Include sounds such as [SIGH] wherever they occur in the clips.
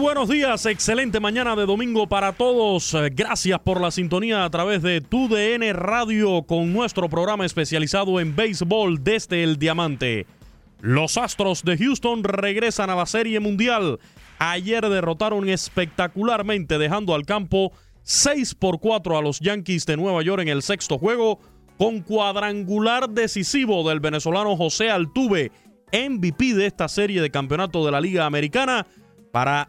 Buenos días, excelente mañana de domingo para todos. Eh, Gracias por la sintonía a través de TUDN Radio con nuestro programa especializado en béisbol desde el Diamante. Los Astros de Houston regresan a la Serie Mundial. Ayer derrotaron espectacularmente dejando al campo 6 por 4 a los Yankees de Nueva York en el sexto juego con cuadrangular decisivo del venezolano José Altuve, MVP de esta serie de campeonato de la Liga Americana para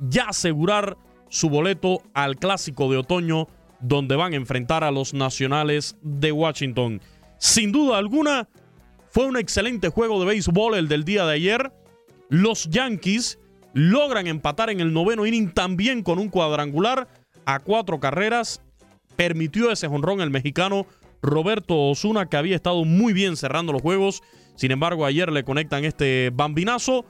ya asegurar su boleto al clásico de otoño donde van a enfrentar a los nacionales de Washington. Sin duda alguna, fue un excelente juego de béisbol el del día de ayer. Los Yankees logran empatar en el noveno inning también con un cuadrangular a cuatro carreras. Permitió ese jonrón el mexicano Roberto Osuna, que había estado muy bien cerrando los juegos. Sin embargo, ayer le conectan este bambinazo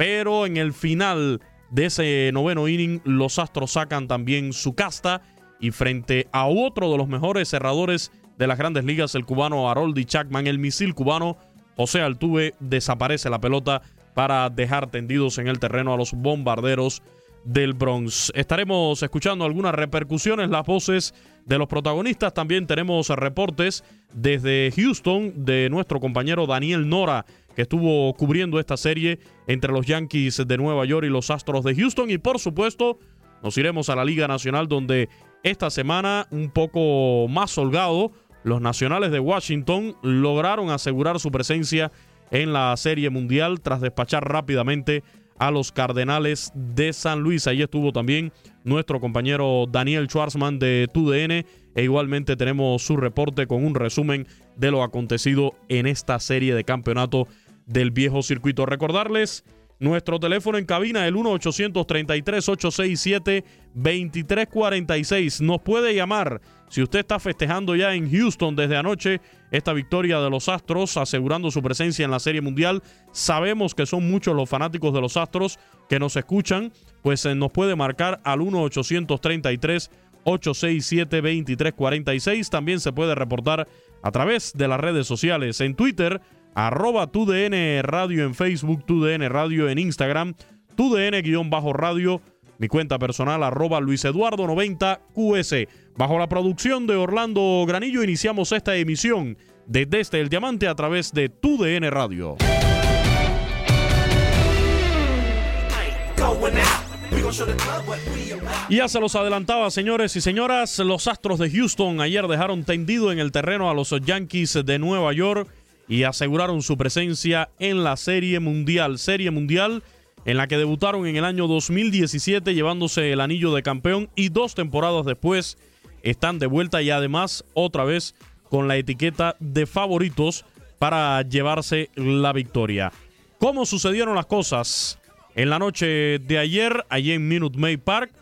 pero en el final de ese noveno inning, los Astros sacan también su casta y frente a otro de los mejores cerradores de las grandes ligas, el cubano Haroldi Chapman, el misil cubano José Altuve, desaparece la pelota para dejar tendidos en el terreno a los bombarderos del Bronx. Estaremos escuchando algunas repercusiones, las voces de los protagonistas. También tenemos reportes desde Houston de nuestro compañero Daniel Nora, que estuvo cubriendo esta serie entre los Yankees de Nueva York y los Astros de Houston. Y por supuesto, nos iremos a la Liga Nacional donde esta semana, un poco más holgado, los Nacionales de Washington lograron asegurar su presencia en la Serie Mundial tras despachar rápidamente a los Cardenales de San Luis. Ahí estuvo también nuestro compañero Daniel Schwarzman de TUDN e igualmente tenemos su reporte con un resumen de lo acontecido en esta serie de campeonato del viejo circuito. Recordarles nuestro teléfono en cabina, el 1-833-867-2346. Nos puede llamar si usted está festejando ya en Houston desde anoche esta victoria de los Astros, asegurando su presencia en la Serie Mundial. Sabemos que son muchos los fanáticos de los Astros que nos escuchan, pues eh, nos puede marcar al 1-833-867-2346. También se puede reportar a través de las redes sociales en Twitter arroba TUDN Radio en Facebook, TUDN Radio en Instagram, TUDN-radio, mi cuenta personal arroba Luis Eduardo 90 QS. Bajo la producción de Orlando Granillo iniciamos esta emisión de Desde el Diamante a través de TUDN Radio. Y ya se los adelantaba, señores y señoras, los Astros de Houston ayer dejaron tendido en el terreno a los Yankees de Nueva York y aseguraron su presencia en la Serie Mundial. Serie Mundial en la que debutaron en el año 2017 llevándose el anillo de campeón y dos temporadas después están de vuelta y además otra vez con la etiqueta de favoritos para llevarse la victoria. ¿Cómo sucedieron las cosas? En la noche de ayer, allí en Minute Maid Park,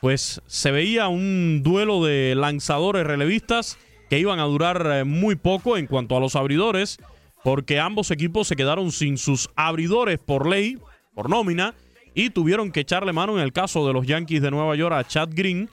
pues se veía un duelo de lanzadores relevistas que iban a durar eh, muy poco en cuanto a los abridores, porque ambos equipos se quedaron sin sus abridores por ley, por nómina, y tuvieron que echarle mano en el caso de los Yankees de Nueva York a Chad Green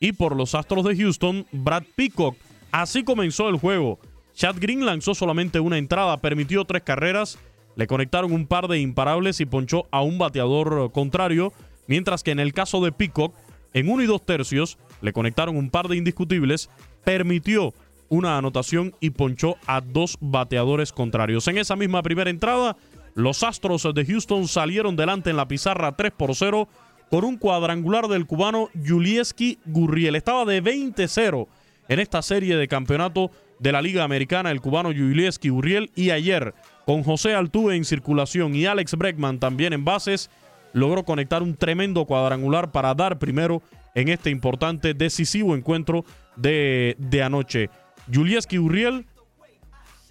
y por los Astros de Houston, Brad Peacock. Así comenzó el juego. Chad Green lanzó solamente una entrada, permitió tres carreras, le conectaron un par de imparables y ponchó a un bateador contrario, mientras que en el caso de Peacock, en uno y dos tercios, le conectaron un par de indiscutibles, permitió una anotación y ponchó a dos bateadores contrarios. En esa misma primera entrada, los Astros de Houston salieron delante en la pizarra 3 por 0 con un cuadrangular del cubano Julieski Gurriel. Estaba de 20-0 en esta serie de campeonato de la Liga Americana, el cubano Julieski Gurriel. Y ayer, con José Altuve en circulación y Alex Breckman también en bases, logró conectar un tremendo cuadrangular para dar primero en este importante, decisivo encuentro de, de anoche. Julieski Gurriel,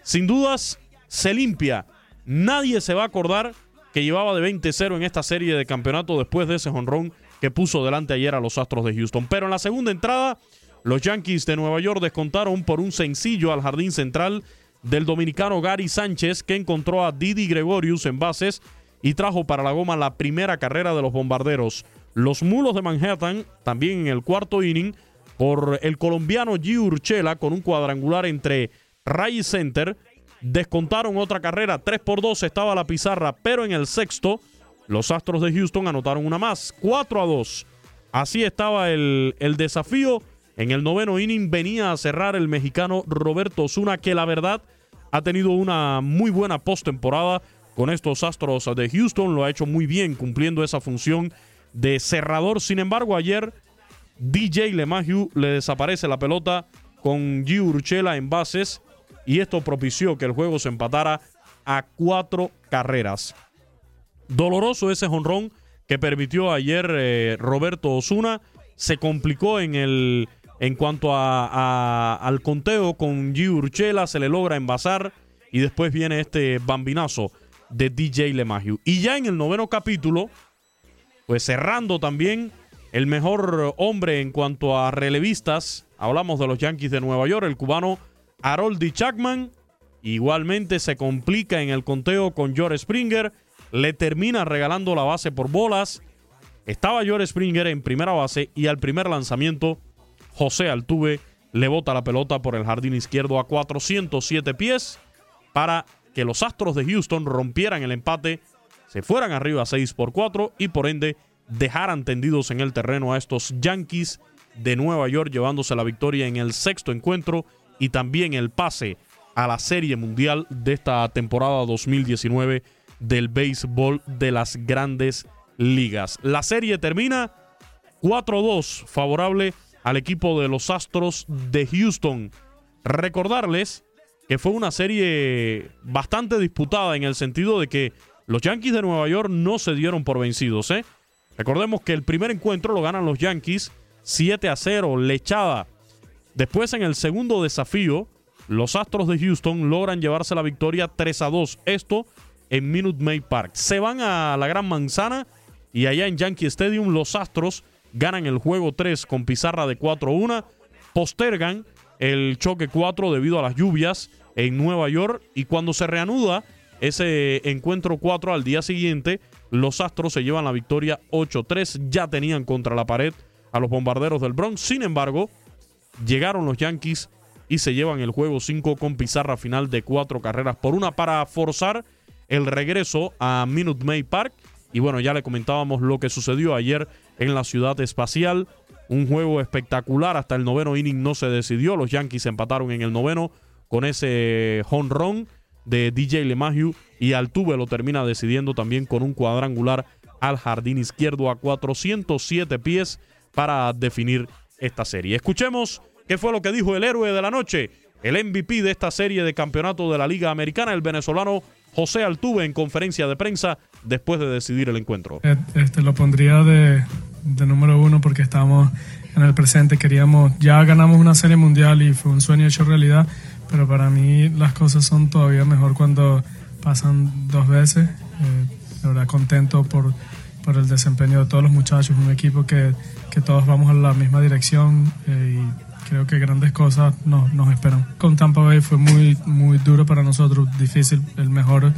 sin dudas, se limpia. Nadie se va a acordar que llevaba de 20-0 en esta serie de campeonato después de ese honrón que puso delante ayer a los Astros de Houston. Pero en la segunda entrada, los Yankees de Nueva York descontaron por un sencillo al jardín central del dominicano Gary Sánchez, que encontró a Didi Gregorius en bases y trajo para la goma la primera carrera de los bombarderos. Los mulos de Manhattan, también en el cuarto inning, por el colombiano G. Urchela con un cuadrangular entre Ray Center descontaron otra carrera, 3 por 2 estaba la pizarra, pero en el sexto los Astros de Houston anotaron una más, 4 a 2. Así estaba el, el desafío. En el noveno inning venía a cerrar el mexicano Roberto Osuna, que la verdad ha tenido una muy buena postemporada con estos Astros de Houston. Lo ha hecho muy bien cumpliendo esa función de cerrador. Sin embargo, ayer DJ LeMahieu le desaparece la pelota con G. Urchela en bases y esto propició que el juego se empatara a cuatro carreras. Doloroso ese jonrón que permitió ayer eh, Roberto Osuna. Se complicó en el en cuanto a, al conteo con G. Urchela, se le logra envasar y después viene este bambinazo de DJ LeMahieu. Y ya en el noveno capítulo, pues cerrando también el mejor hombre en cuanto a relevistas, hablamos de los Yankees de Nueva York, el cubano Haroldi Chapman igualmente se complica en el conteo con George Springer. Le termina regalando la base por bolas. Estaba George Springer en primera base y al primer lanzamiento José Altuve le bota la pelota por el jardín izquierdo a 407 pies para que los Astros de Houston rompieran el empate, se fueran arriba 6 por 4 y por ende dejaran tendidos en el terreno a estos Yankees de Nueva York llevándose la victoria en el sexto encuentro y también el pase a la Serie Mundial de esta temporada 2019 del béisbol de las grandes ligas. La serie termina 4-2 favorable al equipo de los Astros de Houston. Recordarles que fue una serie bastante disputada en el sentido de que los Yankees de Nueva York no se dieron por vencidos. ¿eh? Recordemos que el primer encuentro lo ganan los Yankees 7 a 0, lechada Después, en el segundo desafío, los Astros de Houston logran llevarse la victoria 3 a 2. Esto en Minute Maid Park. Se van a la Gran Manzana y allá en Yankee Stadium los Astros ganan el juego 3 con pizarra de 4-1. Postergan el choque 4 debido a las lluvias en Nueva York y cuando se reanuda ese encuentro 4 al día siguiente, los Astros se llevan la victoria 8-3. Ya tenían contra la pared a los bombarderos del Bronx. Sin embargo, Llegaron los Yankees y se llevan el juego 5 con pizarra final de cuatro carreras por una para forzar el regreso a Minute Maid Park. Y bueno, ya le comentábamos lo que sucedió ayer en la ciudad espacial. Un juego espectacular. Hasta el noveno inning no se decidió. Los Yankees empataron en el noveno con ese home run de DJ LeMahieu. Y Altuve lo termina decidiendo también con un cuadrangular al jardín izquierdo a 407 pies para definir esta serie. Escuchemos qué fue lo que dijo el héroe de la noche, el MVP de esta serie de campeonato de la Liga Americana, el venezolano José Altuve, en conferencia de prensa después de decidir el encuentro. Eh, este lo pondría de, número uno porque estamos en el presente, queríamos, ya ganamos una serie mundial y fue un sueño hecho realidad, pero para mí las cosas son todavía mejor cuando pasan dos veces. Eh, de contento por, por el desempeño de todos los muchachos, un equipo que, que todos vamos en la misma dirección eh, y creo que grandes cosas nos, nos esperan. Con Tampa Bay fue muy, muy duro para nosotros, difícil, el mejor,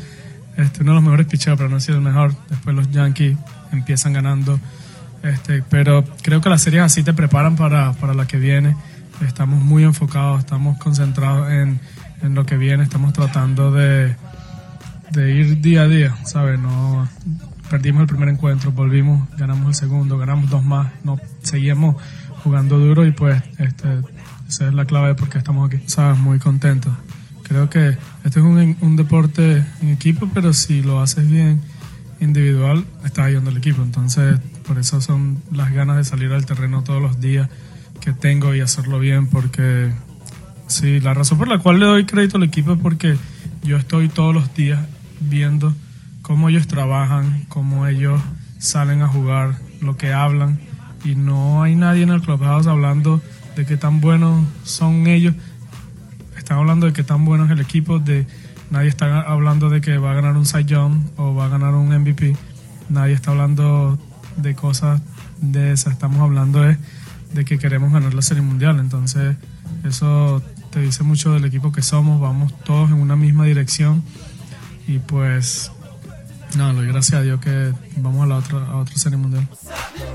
este, uno de los mejores picheos, pero no decir el mejor. Después los Yankees empiezan ganando, este, pero creo que las series así te preparan para, para la que viene. Estamos muy enfocados, estamos concentrados en, en lo que viene, estamos tratando de de ir día a día, ¿sabes? No perdimos el primer encuentro, volvimos, ganamos el segundo, ganamos dos más, no seguimos jugando duro y pues este, esa es la clave de por qué estamos aquí. ¿Sabes? Muy contentos. Creo que este es un, un deporte en equipo, pero si lo haces bien individual, estás ayudando al equipo. Entonces, por eso son las ganas de salir al terreno todos los días que tengo y hacerlo bien, porque sí, la razón por la cual le doy crédito al equipo es porque yo estoy todos los días viendo cómo ellos trabajan, cómo ellos salen a jugar, lo que hablan. Y no hay nadie en el clubhouse hablando de qué tan buenos son ellos. Están hablando de qué tan bueno es el equipo. De, nadie está hablando de que va a ganar un side o va a ganar un MVP. Nadie está hablando de cosas de esas. Estamos hablando de, de que queremos ganar la Serie Mundial. Entonces, eso te dice mucho del equipo que somos. Vamos todos en una misma dirección y pues no, gracias a Dios que vamos a la otra, a otra serie mundial.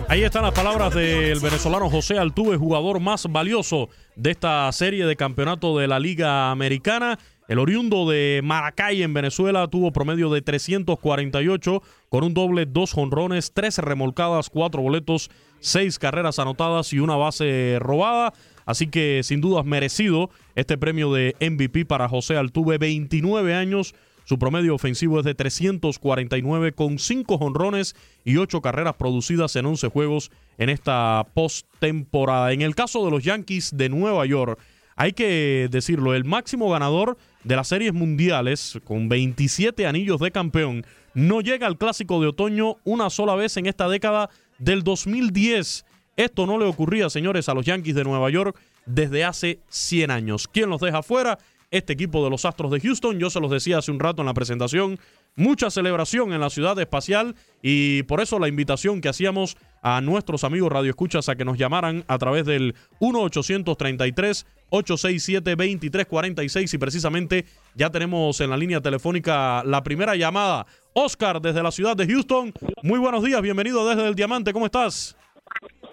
Ahí están las palabras del venezolano José Altuve, jugador más valioso de esta serie de campeonato de la Liga Americana. El oriundo de Maracay en Venezuela tuvo promedio de 348 con un doble, dos jonrones, tres remolcadas, cuatro boletos, seis carreras anotadas y una base robada. Así que sin dudas merecido este premio de MVP para José Altuve, 29 años su promedio ofensivo es de 349 con 5 jonrones y 8 carreras producidas en 11 juegos en esta postemporada. En el caso de los Yankees de Nueva York, hay que decirlo, el máximo ganador de las series mundiales con 27 anillos de campeón no llega al clásico de otoño una sola vez en esta década del 2010. Esto no le ocurría, señores, a los Yankees de Nueva York desde hace 100 años. ¿Quién los deja fuera? Este equipo de los Astros de Houston. Yo se los decía hace un rato en la presentación, mucha celebración en la ciudad espacial y por eso la invitación que hacíamos a nuestros amigos radioescuchas a que nos llamaran a través del 1-833. 867-2346 y precisamente ya tenemos en la línea telefónica la primera llamada. Oscar desde la ciudad de Houston. Muy buenos días, bienvenido desde el Diamante, ¿cómo estás?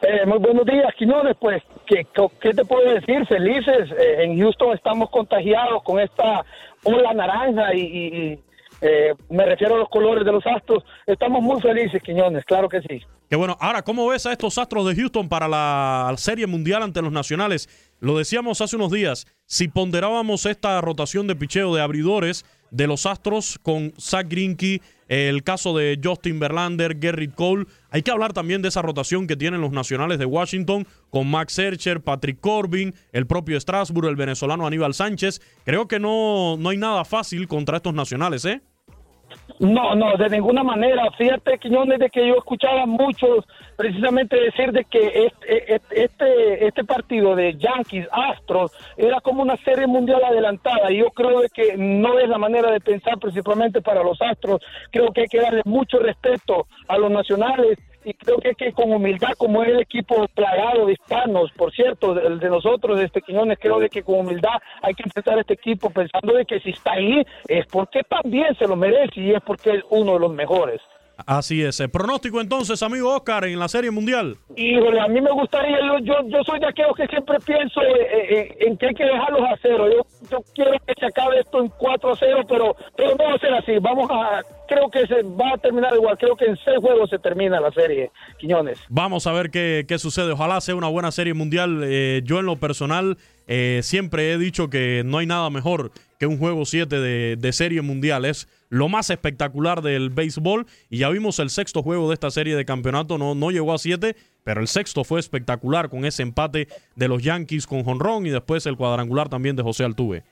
Eh, muy buenos días, Quiñones. Pues, ¿qué, qué te puedo decir? Felices. Eh, en Houston estamos contagiados con esta ola naranja y, eh, me refiero a los colores de los astros. Estamos muy felices, Quiñones, claro que sí. Qué bueno. Ahora, ¿cómo ves a estos astros de Houston para la Serie Mundial ante los nacionales? Lo decíamos hace unos días, si ponderábamos esta rotación de picheo de abridores de los astros con Zach Greinke, el caso de Justin Verlander, Gerrit Cole. Hay que hablar también de esa rotación que tienen los nacionales de Washington con Max Scherzer, Patrick Corbin, el propio Strasburg, el venezolano Aníbal Sánchez. Creo que no, no hay nada fácil contra estos nacionales, ¿eh? No, no, de ninguna manera. Fíjate, Quiñones, de que yo escuchaba muchos precisamente decir de que este, este, este partido de Yankees Astros era como una serie mundial adelantada. Y yo creo de que no es la manera de pensar principalmente para los Astros. Creo que hay que darle mucho respeto a los nacionales y creo que, que con humildad, como es el equipo plagado de hispanos, por cierto, el de nosotros, de este Quiñones, creo de que con humildad hay que enfrentar este equipo pensando de que si está ahí es porque también se lo merece y es porque es uno de los mejores. Así es. El pronóstico entonces, amigo Oscar, en la Serie Mundial. Híjole, a mí me gustaría, yo, yo, soy de aquellos que siempre pienso eh, eh, eh, en que hay que dejarlos a cero. Yo, yo quiero que se acabe esto en 4 a 0, pero, pero no va a ser así. Vamos a, creo que se va a terminar igual. Creo que en seis juegos se termina la serie, Quiñones. Vamos a ver qué, qué sucede. Ojalá sea una buena Serie Mundial. yo en lo personal siempre he dicho que no hay nada mejor que un juego 7 de, de Serie Mundial. Es lo más espectacular del béisbol. Y ya vimos el sexto juego de esta serie de campeonato, no, no llegó a siete, pero el sexto fue espectacular con ese empate de los Yankees con Jonrón y después el cuadrangular también de José Altuve.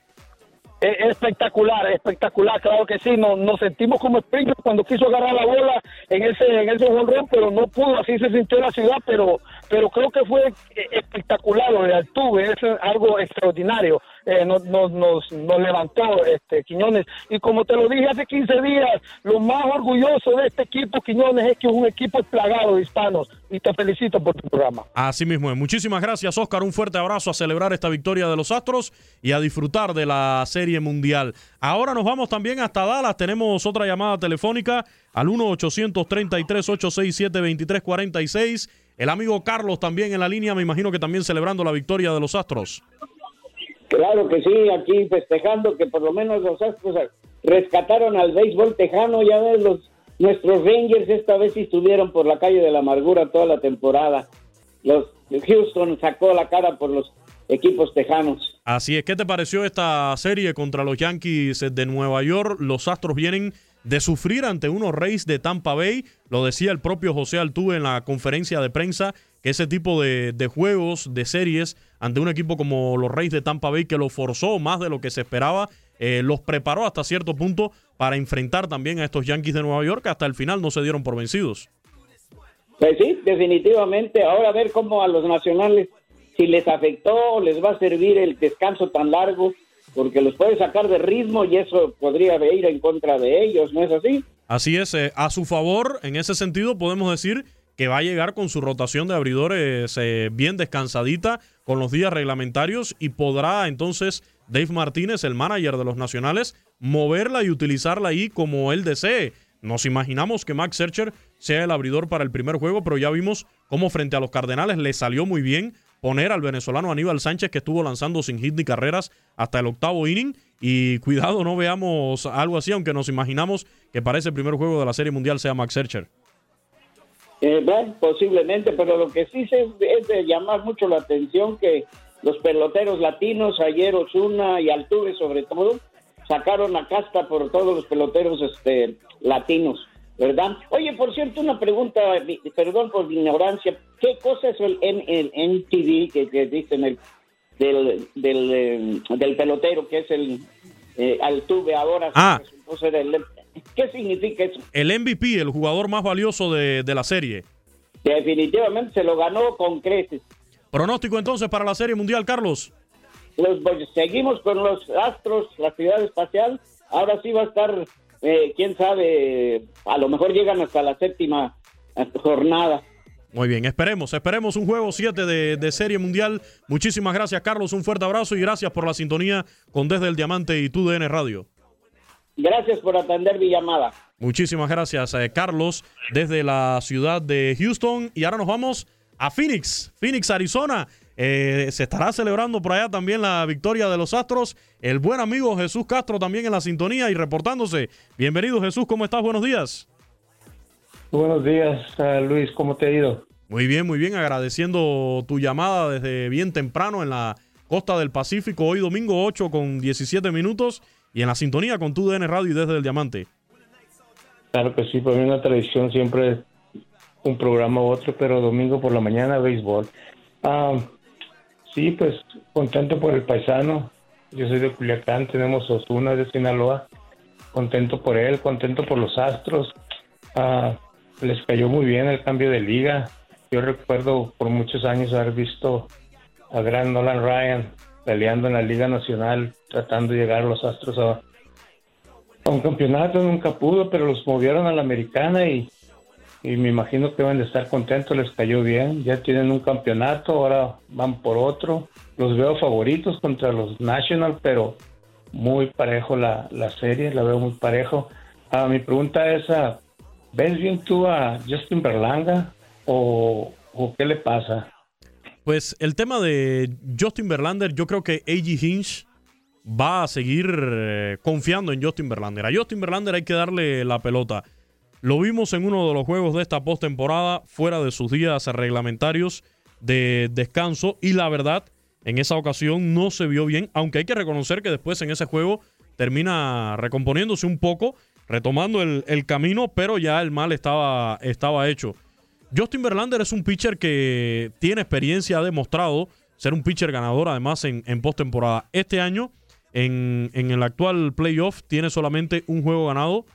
Espectacular, espectacular, claro que sí. Nos, sentimos como Springer cuando quiso agarrar la bola en ese en ese pero no pudo. Así se sintió la ciudad, pero pero creo que fue eh, espectacular lo de Altuve, es algo extraordinario. Eh, nos, nos, nos, levantó este Quiñones. Y como te lo dije hace 15 días, lo más orgulloso de este equipo, Quiñones, es que es un equipo plagado de hispanos. Y te felicito por tu programa. Así mismo es. Muchísimas gracias, Oscar. Un fuerte abrazo a celebrar esta victoria de los Astros y a disfrutar de la Serie Mundial. Ahora nos vamos también hasta Dallas. Tenemos otra llamada telefónica al 1-833-867-2346. El amigo Carlos también en la línea, me imagino que también celebrando la victoria de los Astros. Claro que sí, aquí festejando que por lo menos los Astros rescataron al béisbol tejano, ya ves, los, nuestros Rangers esta vez estuvieron por la calle de la amargura toda la temporada. Los Houston sacó la cara por los equipos tejanos. Así es, ¿qué te pareció esta serie contra los Yankees de Nueva York? Los Astros vienen de sufrir ante unos Reyes de Tampa Bay, lo decía el propio José Altuve en la conferencia de prensa, que ese tipo de, juegos, de series, ante un equipo como los Reyes de Tampa Bay, que lo forzó más de lo que se esperaba, eh, los preparó hasta cierto punto para enfrentar también a estos Yankees de Nueva York, que hasta el final no se dieron por vencidos. Pues sí, definitivamente. Ahora a ver cómo a los nacionales, si les afectó, les va a servir el descanso tan largo, porque los puede sacar de ritmo y eso podría ir en contra de ellos, ¿no es así? Así es, eh, a su favor, en ese sentido podemos decir que va a llegar con su rotación de abridores eh, bien descansadita con los días reglamentarios y podrá entonces Dave Martínez, el manager de los Nacionales, moverla y utilizarla ahí como él desee. Nos imaginamos que Max Searcher sea el abridor para el primer juego, pero ya vimos cómo frente a los Cardenales le salió muy bien poner al venezolano Aníbal Sánchez que estuvo lanzando sin hit ni carreras hasta el octavo inning. Y cuidado, no veamos algo así, aunque nos imaginamos que para ese primer juego de la Serie Mundial sea Max Searcher. Eh, posiblemente, pero lo que sí es, es, de llamar mucho la atención que los peloteros latinos, ayer Osuna y Altuve sobre todo, sacaron la casta por todos los peloteros este, latinos, ¿verdad? Oye, por cierto, una pregunta, perdón por mi ignorancia, ¿qué cosa es el, MTV que, que dicen el, del, del, eh, del, pelotero, que es el eh, Altuve ahora? Ah. ¿Qué significa eso? El MVP, el jugador más valioso de, la serie. Definitivamente se lo ganó con creces. Pronóstico entonces para la Serie Mundial, Carlos. Los, pues, seguimos con los Astros, la ciudad espacial. Ahora sí va a estar, eh, quién sabe, a lo mejor llegan hasta la séptima jornada. Muy bien, esperemos, esperemos un juego 7 de, de, Serie Mundial. Muchísimas gracias, Carlos. Un fuerte abrazo y gracias por la sintonía con Desde el Diamante y TUDN Radio. Gracias por atender mi llamada. Muchísimas gracias, eh, Carlos, desde la ciudad de Houston. Y ahora nos vamos a Phoenix, Phoenix, Arizona. Eh, se estará celebrando por allá también la victoria de los Astros. El buen amigo Jesús Castro también en la sintonía y reportándose. Bienvenido Jesús, ¿cómo estás? Buenos días. Buenos días, eh, Luis, ¿cómo te ha ido? Muy bien, muy bien, agradeciendo tu llamada desde bien temprano en la costa del Pacífico, hoy domingo 8 con 17 minutos y en la sintonía con tu DN Radio y desde el Diamante. Claro que sí, para mí una tradición siempre un programa u otro, pero domingo por la mañana béisbol. Ah, sí, pues contento por el paisano. Yo soy de Culiacán, tenemos Osuna de Sinaloa. Contento por él, contento por los Astros. Ah, les cayó muy bien el cambio de liga. Yo recuerdo por muchos años haber visto a gran Nolan Ryan peleando en la Liga Nacional, tratando de llegar a los Astros a, un campeonato, nunca pudo, pero los movieron a la americana y, me imagino que van a estar contentos, les cayó bien, ya tienen un campeonato, ahora van por otro. Los veo favoritos contra los National, pero muy parejo la, serie, la veo muy parejo. Ah, mi pregunta es, ah, ¿ves bien tú a Justin Berlanga o, o qué le pasa? Pues el tema de Justin Verlander, yo creo que A.G. Hinch va a seguir eh, confiando en Justin Verlander. A Justin Verlander hay que darle la pelota. Lo vimos en uno de los juegos de esta postemporada, fuera de sus días reglamentarios de descanso, y la verdad, en esa ocasión no se vio bien, aunque hay que reconocer que después en ese juego termina recomponiéndose un poco, retomando el, camino, pero ya el mal estaba, estaba hecho. Justin Verlander es un pitcher que tiene experiencia, ha demostrado ser un pitcher ganador además en, en postemporada. Este año, en, el actual playoff, tiene solamente un juego ganado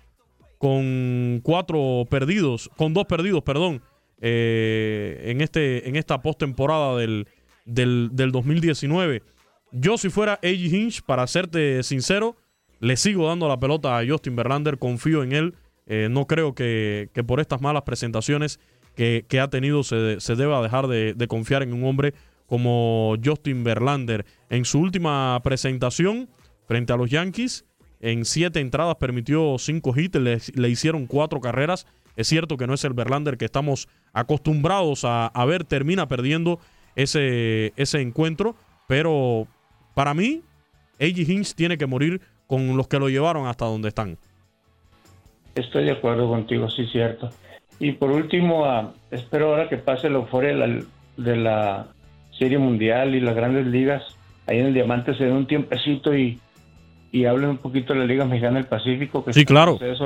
con cuatro perdidos, con dos perdidos, perdón. eh, en, este, en esta postemporada del, del, del 2019. Yo si fuera A.J. Hinch, para serte sincero, le sigo dando la pelota a Justin Verlander, confío en él. Eh, no creo que, que, por estas malas presentaciones que, que ha tenido se, se, deba dejar de, de, confiar en un hombre como Justin Verlander. En su última presentación frente a los Yankees, en siete entradas permitió cinco hits, le, le hicieron cuatro carreras. Es cierto que no es el Verlander que estamos acostumbrados a, ver, termina perdiendo ese, ese encuentro, pero para mí, A.J. Hinch tiene que morir con los que lo llevaron hasta donde están. Estoy de acuerdo contigo, sí, cierto. Y por último, uh, espero ahora que pase la euforia de la, de la, Serie Mundial y las grandes ligas, ahí en el Diamante se den un tiempecito y, y hablen un poquito de la Liga Mexicana del Pacífico. Que sí, claro. Entonces,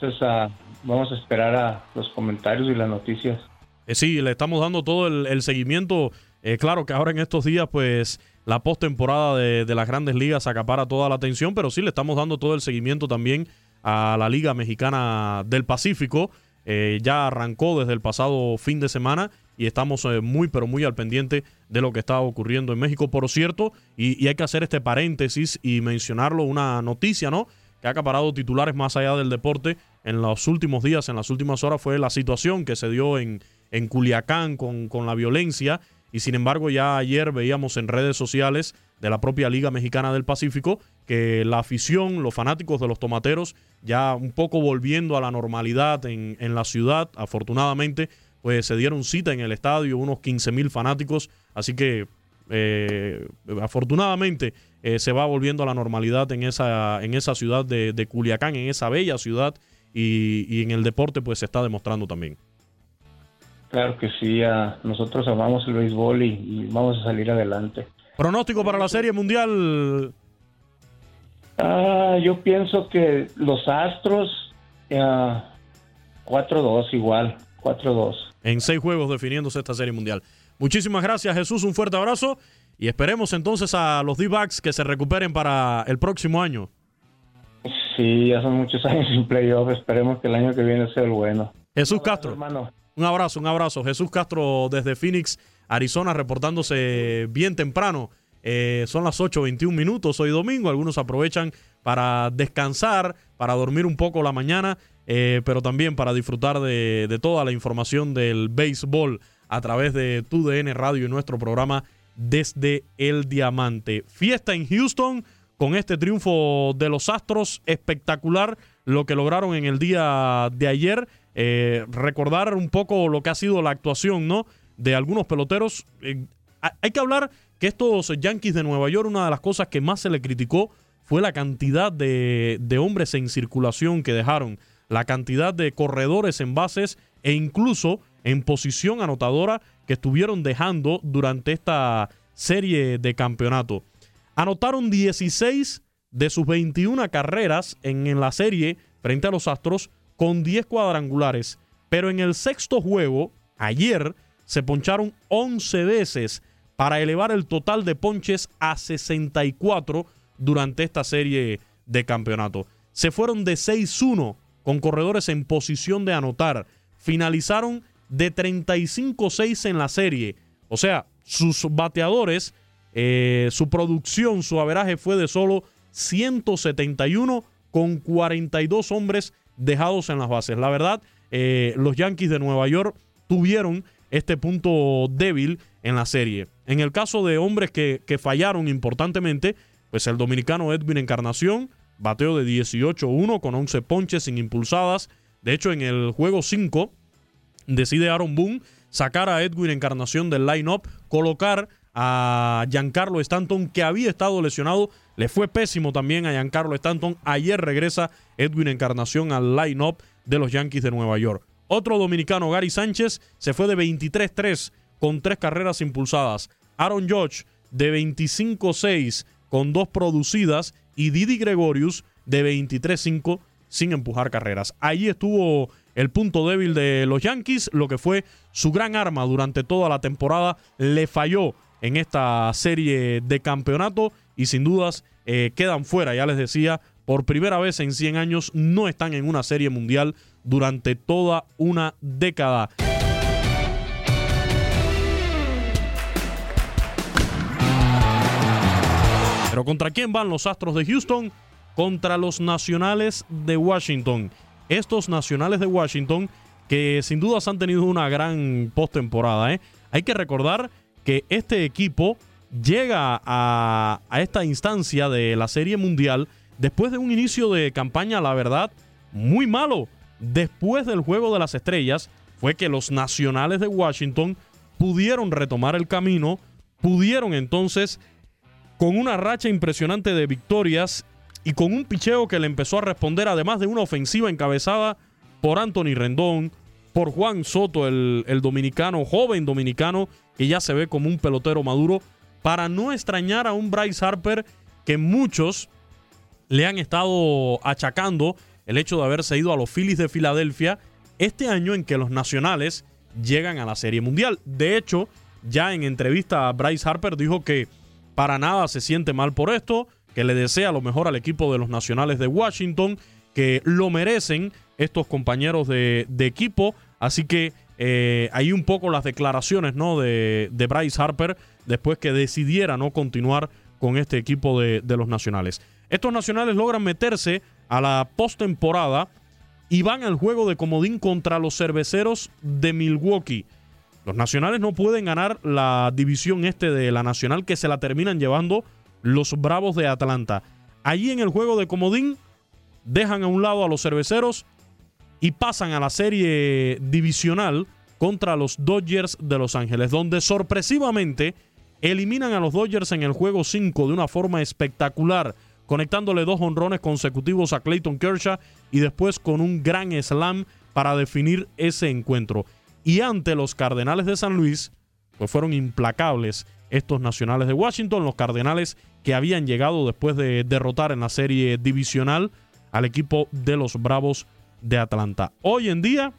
sí. uh, vamos a esperar a los comentarios y las noticias. Eh, sí, le estamos dando todo el, el seguimiento. Eh, claro que ahora en estos días, pues la postemporada de, de las grandes ligas acapara toda la atención, pero sí le estamos dando todo el seguimiento también a la Liga Mexicana del Pacífico. Eh, ya arrancó desde el pasado fin de semana y estamos eh, muy, pero muy al pendiente de lo que está ocurriendo en México, por cierto, y, hay que hacer este paréntesis y mencionarlo, una noticia, ¿no? Que ha acaparado titulares más allá del deporte en los últimos días, en las últimas horas, fue la situación que se dio en, en Culiacán con, con la violencia y sin embargo ya ayer veíamos en redes sociales de la propia Liga Mexicana del Pacífico que la afición, los fanáticos de los tomateros, ya un poco volviendo a la normalidad en, en la ciudad, afortunadamente, pues se dieron cita en el estadio, unos 15 mil fanáticos, así que eh, afortunadamente eh, se va volviendo a la normalidad en esa, en esa ciudad de, de Culiacán, en esa bella ciudad, y, y en el deporte pues se está demostrando también. Claro que sí, uh, nosotros amamos el béisbol y, y, vamos a salir adelante. ¿Pronóstico para la Serie Mundial? Uh, yo pienso que los Astros uh, 4-2 igual, 4-2. En seis juegos definiéndose esta Serie Mundial. Muchísimas gracias Jesús, un fuerte abrazo y esperemos entonces a los D-Backs que se recuperen para el próximo año. Sí, ya son muchos [LAUGHS] años sin playoff, esperemos que el año que viene sea el bueno. Jesús Castro. Hermano. Un abrazo, un abrazo. Jesús Castro desde Phoenix, Arizona, reportándose bien temprano. Eh, son las 8.21 minutos hoy domingo. Algunos aprovechan para descansar, para dormir un poco la mañana, eh, pero también para disfrutar de, toda la información del béisbol a través de TUDN Radio y nuestro programa Desde el Diamante. Fiesta en Houston con este triunfo de los Astros. Espectacular lo que lograron en el día de ayer. Eh, recordar un poco lo que ha sido la actuación, ¿no? De algunos peloteros. Eh, hay que hablar que estos Yankees de Nueva York, una de las cosas que más se le criticó fue la cantidad de hombres en circulación que dejaron, la cantidad de corredores en bases e incluso en posición anotadora que estuvieron dejando durante esta serie de campeonato. Anotaron 16 de sus 21 carreras en, en la serie frente a los Astros con 10 cuadrangulares, pero en el sexto juego, ayer, se poncharon 11 veces para elevar el total de ponches a 64 durante esta serie de campeonato. Se fueron de 6-1 con corredores en posición de anotar. Finalizaron de 35-6 en la serie. O sea, sus bateadores, eh, su producción, su averaje fue de solo 171 con 42 hombres dejados en las bases. La verdad, eh, los Yankees de Nueva York tuvieron este punto débil en la serie. En el caso de hombres que, que fallaron importantemente, pues el dominicano Edwin Encarnación bateo de 18-1 con 11 ponches sin impulsadas. De hecho, en el juego 5 decide Aaron Boone sacar a Edwin Encarnación del line-up, colocar a Giancarlo Stanton, que había estado lesionado. Le fue pésimo también a Giancarlo Stanton. Ayer regresa Edwin Encarnación al line-up de los Yankees de Nueva York. Otro dominicano, Gary Sánchez, se fue de 23-3 con tres carreras impulsadas. Aaron Judge de 25-6 con dos producidas. Y Didi Gregorius de 23-5 sin empujar carreras. Allí estuvo el punto débil de los Yankees, lo que fue su gran arma durante toda la temporada. Le falló en esta serie de campeonato y sin dudas eh, quedan fuera, ya les decía, por primera vez en 100 años no están en una serie mundial durante toda una década. Pero ¿contra quién van los Astros de Houston? Contra los Nacionales de Washington. Estos Nacionales de Washington que sin dudas han tenido una gran postemporada. ¿eh? Hay que recordar que este equipo llega a, a esta instancia de la Serie Mundial después de un inicio de campaña, la verdad, muy malo. Después del Juego de las Estrellas fue que los Nacionales de Washington pudieron retomar el camino, pudieron entonces con una racha impresionante de victorias y con un picheo que le empezó a responder, además de una ofensiva encabezada por Anthony Rendón, por Juan Soto, el, el, dominicano, joven dominicano, que ya se ve como un pelotero maduro, para no extrañar a un Bryce Harper que muchos le han estado achacando el hecho de haberse ido a los Phillies de Filadelfia este año en que los nacionales llegan a la Serie Mundial. De hecho, ya en entrevista a Bryce Harper dijo que para nada se siente mal por esto, que le desea lo mejor al equipo de los Nacionales de Washington, que lo merecen estos compañeros de, equipo. Así que eh, hay un poco las declaraciones ¿no? de, de, Bryce Harper después que decidiera no continuar con este equipo de, de los Nacionales. Estos Nacionales logran meterse a la postemporada y van al juego de comodín contra los cerveceros de Milwaukee. Los nacionales no pueden ganar la división este de la nacional que se la terminan llevando los Bravos de Atlanta. Allí en el juego de comodín dejan a un lado a los cerveceros y pasan a la serie divisional contra los Dodgers de Los Ángeles, donde sorpresivamente eliminan a los Dodgers en el juego 5 de una forma espectacular, conectándole dos honrones consecutivos a Clayton Kershaw y después con un gran slam para definir ese encuentro. Y ante los Cardenales de San Luis, pues fueron implacables estos nacionales de Washington, los Cardenales que habían llegado después de derrotar en la serie divisional al equipo de los Bravos de Atlanta. Hoy en día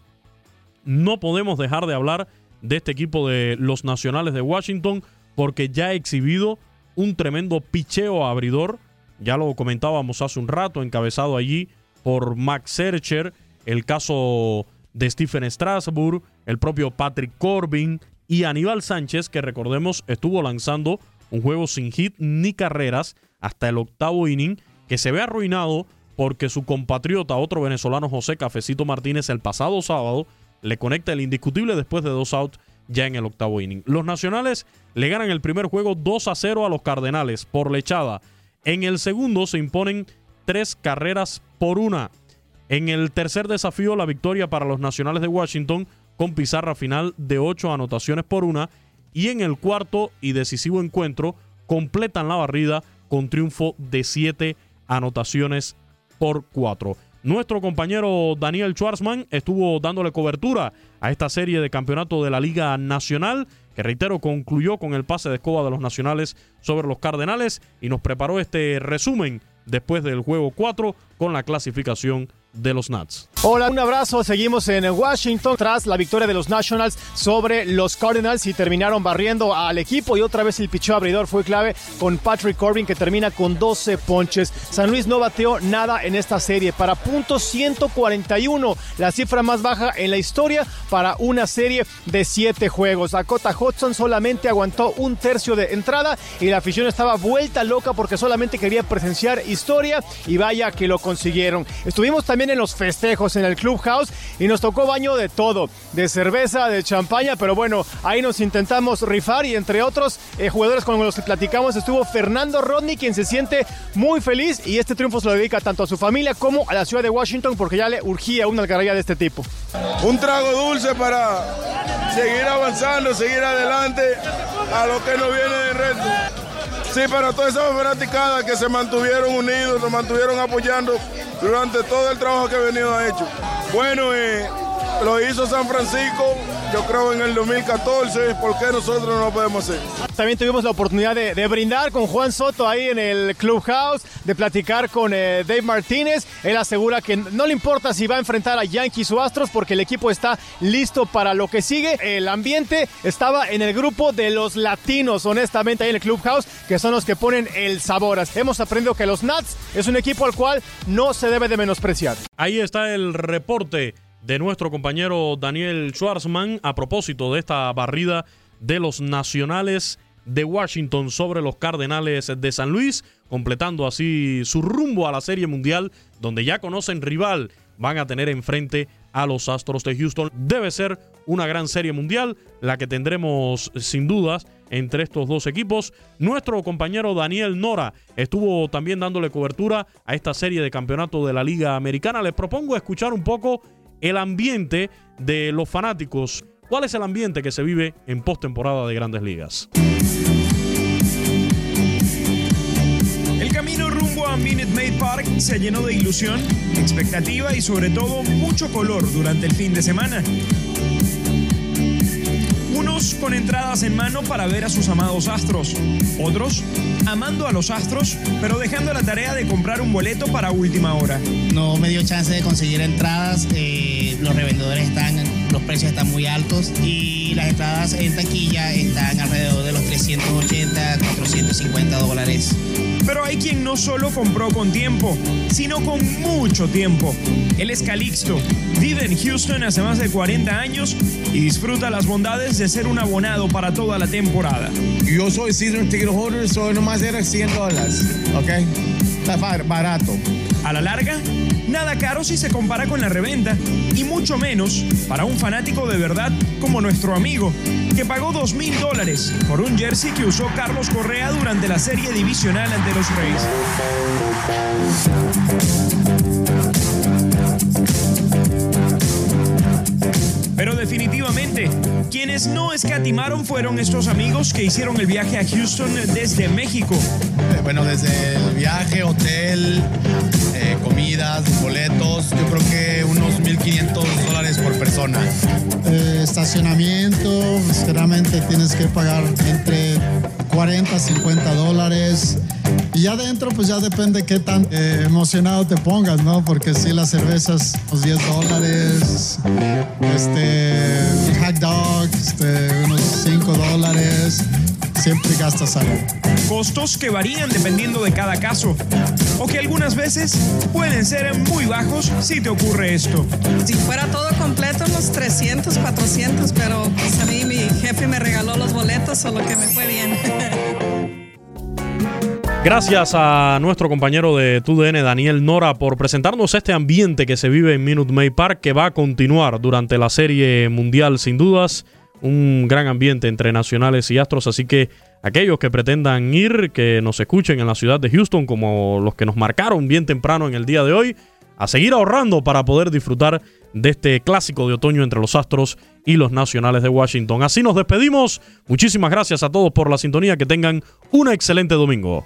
no podemos dejar de hablar de este equipo de los nacionales de Washington porque ya ha exhibido un tremendo picheo abridor. Ya lo comentábamos hace un rato, encabezado allí por Max Searcher, el caso de Stephen Strasburg, el propio Patrick Corbin y Aníbal Sánchez, que recordemos estuvo lanzando un juego sin hit ni carreras hasta el octavo inning, que se ve arruinado porque su compatriota, otro venezolano José Cafecito Martínez, el pasado sábado le conecta el indiscutible después de dos outs ya en el octavo inning. Los nacionales le ganan el primer juego 2 a 0 a los Cardenales por lechada. En el segundo se imponen tres carreras por una. En el tercer desafío, la victoria para los Nacionales de Washington con pizarra final de ocho anotaciones por una. Y en el cuarto y decisivo encuentro, completan la barrida con triunfo de siete anotaciones por cuatro. Nuestro compañero Daniel Schwarzman estuvo dándole cobertura a esta serie de campeonato de la Liga Nacional, que reitero concluyó con el pase de escoba de los Nacionales sobre los Cardenales y nos preparó este resumen después del juego 4 con la clasificación de los Nats. Hola, un abrazo. Seguimos en Washington tras la victoria de los Nationals sobre los Cardinals y terminaron barriendo al equipo y otra vez el picheo abridor fue clave con Patrick Corbin que termina con 12 ponches. San Luis no bateó nada en esta serie para punto 141, la cifra más baja en la historia para una serie de 7 juegos. Dakota Hudson solamente aguantó un tercio de entrada y la afición estaba vuelta loca porque solamente quería presenciar historia y vaya que lo consiguieron. Estuvimos también en los festejos en el Clubhouse y nos tocó baño de todo, de cerveza, de champaña, pero bueno, ahí nos intentamos rifar y entre otros eh, jugadores con los que platicamos estuvo Fernando Rodney, quien se siente muy feliz y este triunfo se lo dedica tanto a su familia como a la ciudad de Washington porque ya le urgía una algarabía de este tipo. Un trago dulce para seguir avanzando, seguir adelante a lo que nos viene de reto. Sí, para todas esas fanaticadas que se mantuvieron unidos, nos mantuvieron apoyando durante todo el trabajo que venido ha hecho. Bueno, eh, lo hizo San Francisco, yo creo en el 2014, ¿por qué nosotros no lo podemos hacer? También tuvimos la oportunidad de, de brindar con Juan Soto ahí en el Clubhouse, de platicar con eh, Dave Martínez. Él asegura que no le importa si va a enfrentar a Yankees o Astros porque el equipo está listo para lo que sigue. El ambiente estaba en el grupo de los latinos, honestamente, ahí en el Clubhouse, que son los que ponen el sabor. Hemos aprendido que los Nats es un equipo al cual no se debe de menospreciar. Ahí está el reporte de nuestro compañero Daniel Schwarzman a propósito de esta barrida de los nacionales de Washington sobre los Cardenales de San Luis, completando así su rumbo a la Serie Mundial, donde ya conocen rival, van a tener enfrente a los Astros de Houston. Debe ser una gran Serie Mundial, la que tendremos sin dudas entre estos dos equipos. Nuestro compañero Daniel Nora estuvo también dándole cobertura a esta serie de campeonato de la Liga Americana. Les propongo escuchar un poco el ambiente de los fanáticos. ¿Cuál es el ambiente que se vive en postemporada de Grandes Ligas? El camino rumbo a Minute Maid Park se llenó de ilusión, expectativa y sobre todo mucho color durante el fin de semana. Con entradas en mano para ver a sus amados astros, otros amando a los astros, pero dejando la tarea de comprar un boleto para última hora. No me dio chance de conseguir entradas, eh, los revendedores están, los precios están muy altos y las entradas en taquilla están alrededor de los 380, 450 dólares. Pero hay quien no solo compró con tiempo, sino con mucho tiempo. Él es Calixto, vive en Houston hace más de 40 años y disfruta las bondades de ser un abonado para toda la temporada. Yo soy season ticket holder, soy nomás era 100 dólares, ¿ok? Está barato. A la larga, nada caro si se compara con la reventa, y mucho menos para un fanático de verdad como nuestro amigo, que pagó 2 mil dólares por un jersey que usó Carlos Correa durante la serie divisional ante los Reyes. Pero definitivamente, quienes no escatimaron fueron estos amigos que hicieron el viaje a Houston desde México. Eh, bueno, desde el viaje, hotel, eh, comidas, boletos, yo creo que unos 1.500 dólares por persona. Eh, estacionamiento, pues, generalmente tienes que pagar entre 40 50 dólares. Y ya adentro, pues ya depende qué tan eh, emocionado te pongas, ¿no? Porque si las cervezas, los 10 dólares, este, hot dog, este, unos 5 dólares, siempre gastas algo. Costos que varían dependiendo de cada caso, o que algunas veces pueden ser muy bajos si te ocurre esto. Si fuera todo completo, unos 300, 400, pero pues a mí mi jefe me regaló los boletos, solo que me fue bien. [LAUGHS] Gracias a nuestro compañero de TUDN, Daniel Nora, por presentarnos este ambiente que se vive en Minute Maid Park, que va a continuar durante la Serie Mundial, sin dudas. Un gran ambiente entre nacionales y astros, así que aquellos que pretendan ir, que nos escuchen en la ciudad de Houston, como los que nos marcaron bien temprano en el día de hoy, a seguir ahorrando para poder disfrutar de este clásico de otoño entre los Astros y los Nacionales de Washington. Así nos despedimos. Muchísimas gracias a todos por la sintonía. Que tengan un excelente domingo.